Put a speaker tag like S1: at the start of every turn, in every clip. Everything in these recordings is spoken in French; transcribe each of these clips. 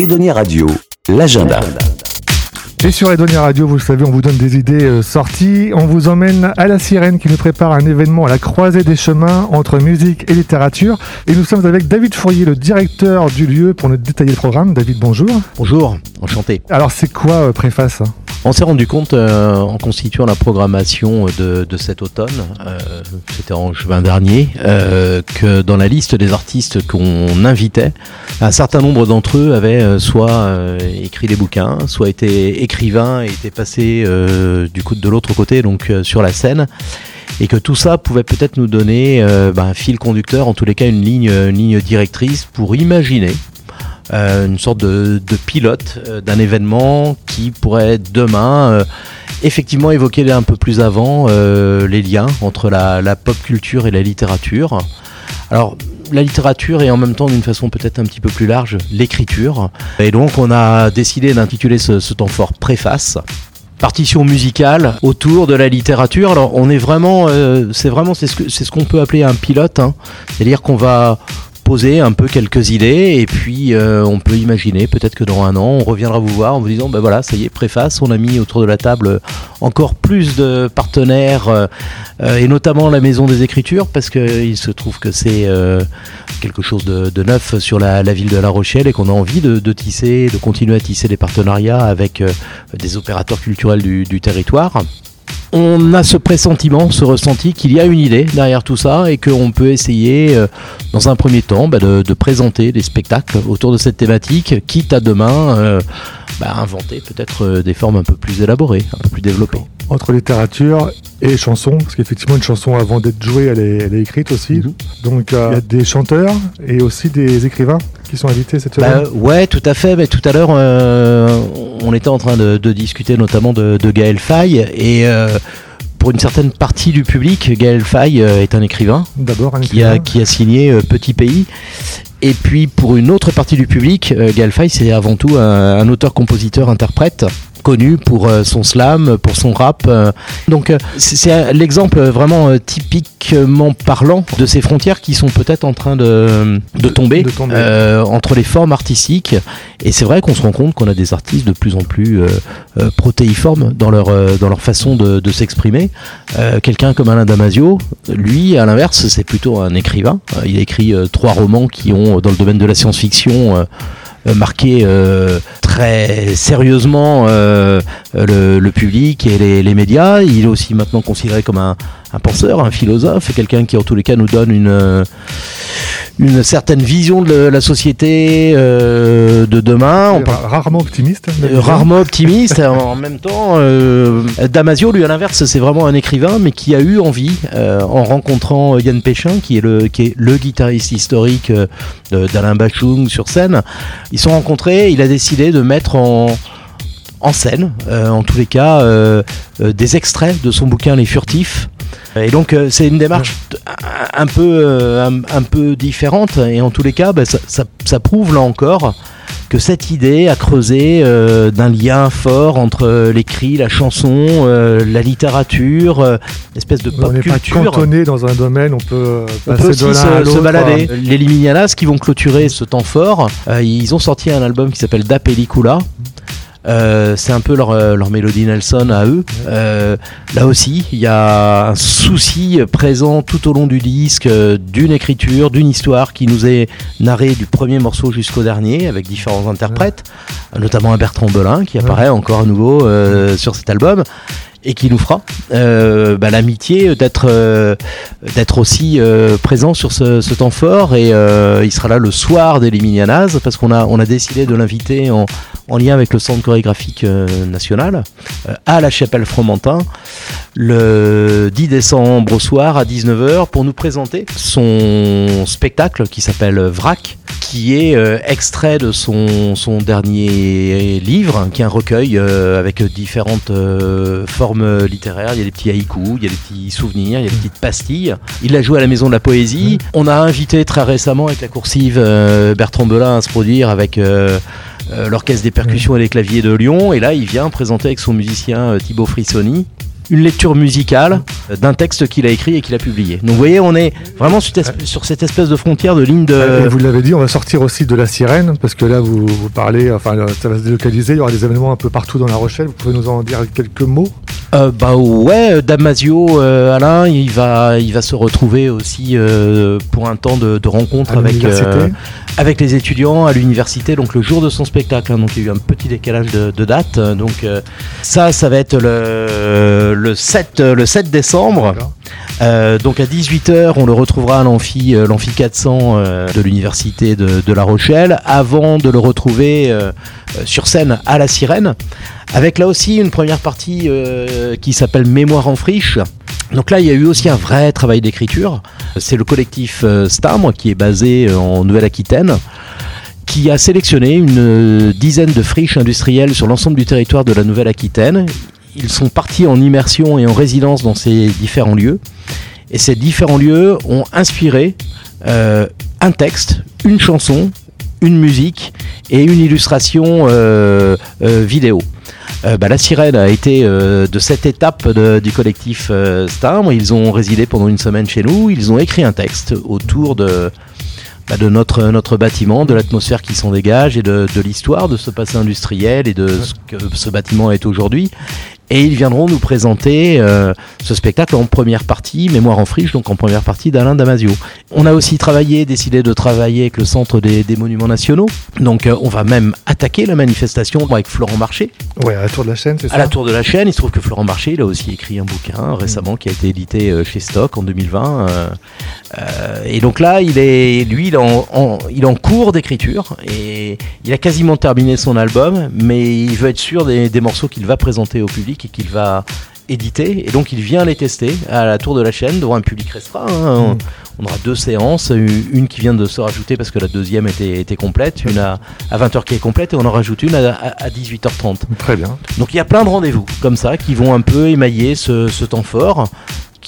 S1: Edonia Radio, l'agenda.
S2: Et sur Edonia Radio, vous le savez, on vous donne des idées euh, sorties. On vous emmène à la Sirène qui nous prépare un événement à la croisée des chemins entre musique et littérature. Et nous sommes avec David Fourier, le directeur du lieu, pour nous détailler le programme. David, bonjour.
S3: Bonjour, enchanté.
S2: Alors, c'est quoi euh, Préface
S3: On s'est rendu compte euh, en constituant la programmation de, cet automne, euh, c'était en juin dernier, euh, que dans la liste des artistes qu'on invitait, un certain nombre d'entre eux avaient soit écrit des bouquins, soit été écrivains et étaient passés du coup de l'autre côté, donc sur la scène. Et que tout ça pouvait peut-être nous donner ben, un fil conducteur, en tous les cas une ligne, une ligne directrice pour imaginer euh, une sorte de, de pilote euh, d'un événement qui pourrait demain euh, effectivement évoquer un peu plus avant euh, les liens entre la, la pop culture et la littérature. Alors la littérature et en même temps d'une façon peut-être un petit peu plus large l'écriture. Et donc on a décidé d'intituler ce, ce temps fort préface partition musicale autour de la littérature. Alors on est vraiment, euh, c'est vraiment c'est ce c'est ce qu'on peut appeler un pilote, hein. c'est-à-dire qu'on va poser un peu quelques idées et puis euh, on peut imaginer peut-être que dans un an on reviendra vous voir en vous disant ben voilà ça y est préface on a mis autour de la table encore plus de partenaires euh, euh, et notamment la maison des écritures parce que il se trouve que c'est quelque chose de, neuf sur la, ville de La Rochelle et qu'on a envie de, tisser de continuer à tisser des partenariats avec des opérateurs culturels du territoire on a ce pressentiment, ce ressenti qu'il y a une idée derrière tout ça et qu'on peut essayer, euh, dans un premier temps, bah, de, présenter des spectacles autour de cette thématique, quitte à demain euh, bah, inventer peut-être euh, des formes un peu plus élaborées, un peu plus développées.
S2: Entre littérature et chanson, parce qu'effectivement, une chanson, avant d'être jouée, elle est, elle est écrite aussi.
S3: Mhm.
S2: Donc, euh, il y a des chanteurs et aussi des écrivains qui sont invités cette
S3: Bah,
S2: semaine.
S3: ouais, tout à fait. Mais tout à l'heure, euh, on était en train de, de discuter notamment de, de Gaël Faye et euh, pour une certaine partie du public, Gaël Faye euh, est un écrivain.
S2: D'abord, un
S3: qui a,
S2: écrivain.
S3: qui a signé Petit Pays. Et puis pour une autre partie du public, Gaël Faye, c'est avant tout un, un auteur-compositeur-interprète connu pour euh, son slam, pour son rap. euh. Donc euh, c'est l'exemple vraiment typiquement parlant de ces frontières qui sont peut-être en train de, de tomber,
S2: de tomber.
S3: euh, entre les formes artistiques. Et c'est vrai qu'on se rend compte qu'on a des artistes de plus en plus euh, euh, protéiformes dans leur, dans leur façon de, de s'exprimer. Quelqu'un comme Alain Damasio, lui, à l'inverse, c'est plutôt un écrivain. Il a écrit trois romans qui ont, dans le domaine de la science-fiction, marqué euh, très sérieusement euh, euh, le, le public et les, les médias. Il est aussi maintenant considéré comme un, un penseur, un philosophe, quelqu'un qui en tous les cas nous donne une, euh, une certaine vision de la société euh, de demain. On parle-
S2: Ra- Rarement optimiste. hein,
S3: euh, rarement optimiste. en même temps, euh, Damasio, lui, à l'inverse, c'est vraiment un écrivain, mais qui a eu envie, euh, en rencontrant Yann Péchin, qui est le, qui est le guitariste historique d'Alain Bachung sur scène, ils se sont rencontrés, il a décidé de mettre en en scène, en tous les cas, des extraits de son bouquin Les Furtifs. Et donc euh, c'est une démarche un, peu euh, un, un peu différente et en tous les cas bah, ça, ça- ça prouve là encore que cette idée a creusé euh, d'un lien fort entre l'écrit, la chanson, euh, la littérature, euh, espèce de
S2: On
S3: pop
S2: n'est pas
S3: culture.
S2: cantonné dans un domaine, on peut
S3: On peut
S2: de l'un
S3: se, se balader. Les Liminianas qui vont clôturer ce temps fort, ils ont sorti un album qui s'appelle Da Pellicula. Euh, c'est un peu leur, euh, leur mélodie Nelson à eux. Euh, là aussi, il y a un souci présent tout au long du disque d'une écriture, d'une histoire qui nous est narrée du premier morceau jusqu'au dernier avec différents interprètes, notamment un Bertrand Belin qui apparaît encore à nouveau euh, sur cet album et qui nous fera euh, bah, l'amitié d'être euh, d'être aussi euh, présent sur ce, ce temps fort. Et euh, il sera là le soir des Liminianas parce qu'on a on a décidé de l'inviter en, en lien avec le centre chorégraphique euh, national euh, à la chapelle Fromentin le 10 décembre au soir à 19h pour nous présenter son spectacle qui s'appelle Vrac qui est euh, extrait de son, son dernier livre, qui est un recueil euh, avec différentes euh, formes littéraires. Il y a des petits haïkus, il y a des petits souvenirs, il y a des petites pastilles. Il l'a joué à la Maison de la Poésie. On a invité très récemment avec la coursive Bertrand Belin à se produire avec... l'orchestre des percussions et des claviers de Lyon et là il vient présenter avec son musicien Thibaut Frissoni une lecture musicale d'un texte qu'il a écrit et qu'il a publié. Donc vous voyez, on est vraiment sur, cette espèce de frontière de ligne de...
S2: Et vous l'avez dit, on va sortir aussi de la sirène, parce que là, vous, vous parlez, enfin, ça va se délocaliser, il y aura des événements un peu partout dans La Rochelle. Vous pouvez nous en dire quelques mots?
S3: Euh, bah ouais, Damasio, euh, Alain, il va, il va se retrouver aussi euh, pour un temps de, de rencontre avec, euh, avec les étudiants à l'université, donc le jour de son spectacle. Hein, donc il y a eu un petit décalage de, de date. Donc euh, ça, ça va être le, le 7, le 7 décembre. Euh, donc à 18h, on le retrouvera à l'amphi, l'amphi 400 de l'université de, de, La Rochelle, avant de le retrouver sur scène à la Sirène, avec là aussi une première partie euh, qui s'appelle Mémoire en friche. Donc là, il y a eu aussi un vrai travail d'écriture. C'est le collectif euh, Stamre qui est basé en Nouvelle-Aquitaine qui a sélectionné une dizaine de friches industrielles sur l'ensemble du territoire de la Nouvelle-Aquitaine. Ils sont partis en immersion et en résidence dans ces différents lieux. Et ces différents lieux ont inspiré euh, un texte, une chanson, une musique et une illustration euh, euh, vidéo. Euh, bah, la sirène a été euh, de cette étape de, du collectif euh, Stambre. Ils ont résidé pendant une semaine chez nous. Ils ont écrit un texte autour de, bah, de notre, notre bâtiment, de l'atmosphère qui s'en dégage et de, de l'histoire de ce passé industriel et de ce que ce bâtiment est aujourd'hui. Et ils viendront nous présenter euh, ce spectacle en première partie, Mémoire en friche, donc en première partie d'Alain Damasio. On a aussi travaillé, décidé de travailler avec le Centre des, des Monuments Nationaux. Donc euh, on va même attaquer la manifestation avec Florent Marché.
S2: Ouais, à la Tour de la Chaîne, c'est ça
S3: À la Tour de la Chaîne, il se trouve que Florent Marché, il a aussi écrit un bouquin récemment qui a été édité euh, chez Stock en 2020. Euh, euh, et donc là, il est, lui, il est en, en, il est en cours d'écriture et il a quasiment terminé son album, mais il veut être sûr des, des morceaux qu'il va présenter au public et qu'il va éditer. Et donc il vient les tester à la tour de la chaîne devant un public restreint. Hein.
S2: Mm.
S3: On aura deux séances, une qui vient de se rajouter parce que la deuxième était, était complète, une à, à 20h qui est complète et on en rajoute une à, à, à 18h30.
S2: Très bien.
S3: Donc il y a plein de rendez-vous comme ça qui vont un peu émailler ce, ce temps fort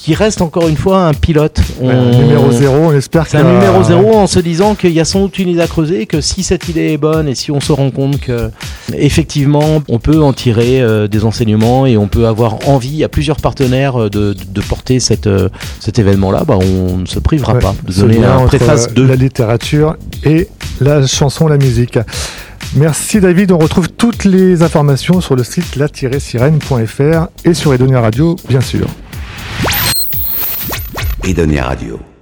S3: qui reste encore une fois un pilote.
S2: Un numéro zéro, on espère y
S3: un numéro zéro en se disant qu'il y a sans doute une idée à creuser que si cette idée est bonne et si on se rend compte que effectivement on peut en tirer euh, des enseignements et on peut avoir envie à plusieurs partenaires euh, de, de porter cette, euh, cet événement-là, bah, on ne se privera
S2: Ouais,
S3: pas de donner un préface de
S2: la littérature et la chanson, la musique. Merci David, on retrouve toutes les informations sur le site la-sirène.fr et sur Edonia Radio, bien sûr.
S1: Edonia Radio.